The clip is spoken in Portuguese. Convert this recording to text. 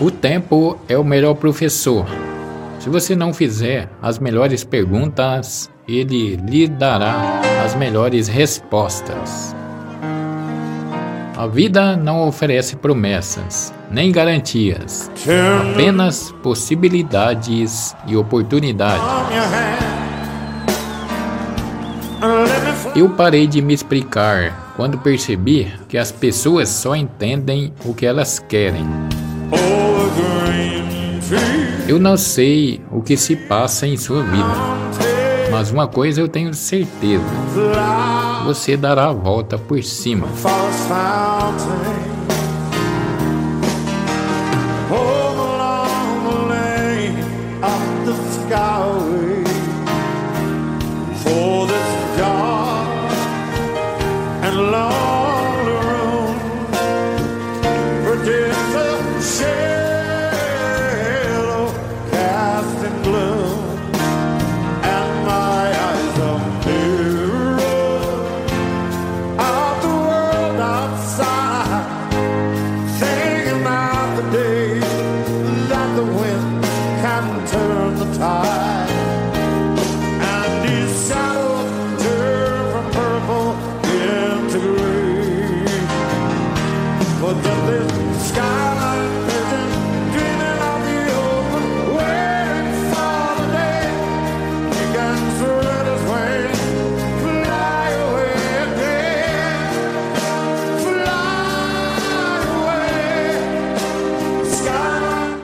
O tempo é o melhor professor. Se você não fizer as melhores perguntas, ele lhe dará as melhores respostas. A vida não oferece promessas, nem garantias, apenas possibilidades e oportunidades. Eu parei de me explicar quando percebi que as pessoas só entendem o que elas querem. Eu não sei o que se passa em sua vida, mas uma coisa eu tenho certeza: você dará a volta por cima. For this dark and long tie. And his saddle turned from purple into green. For this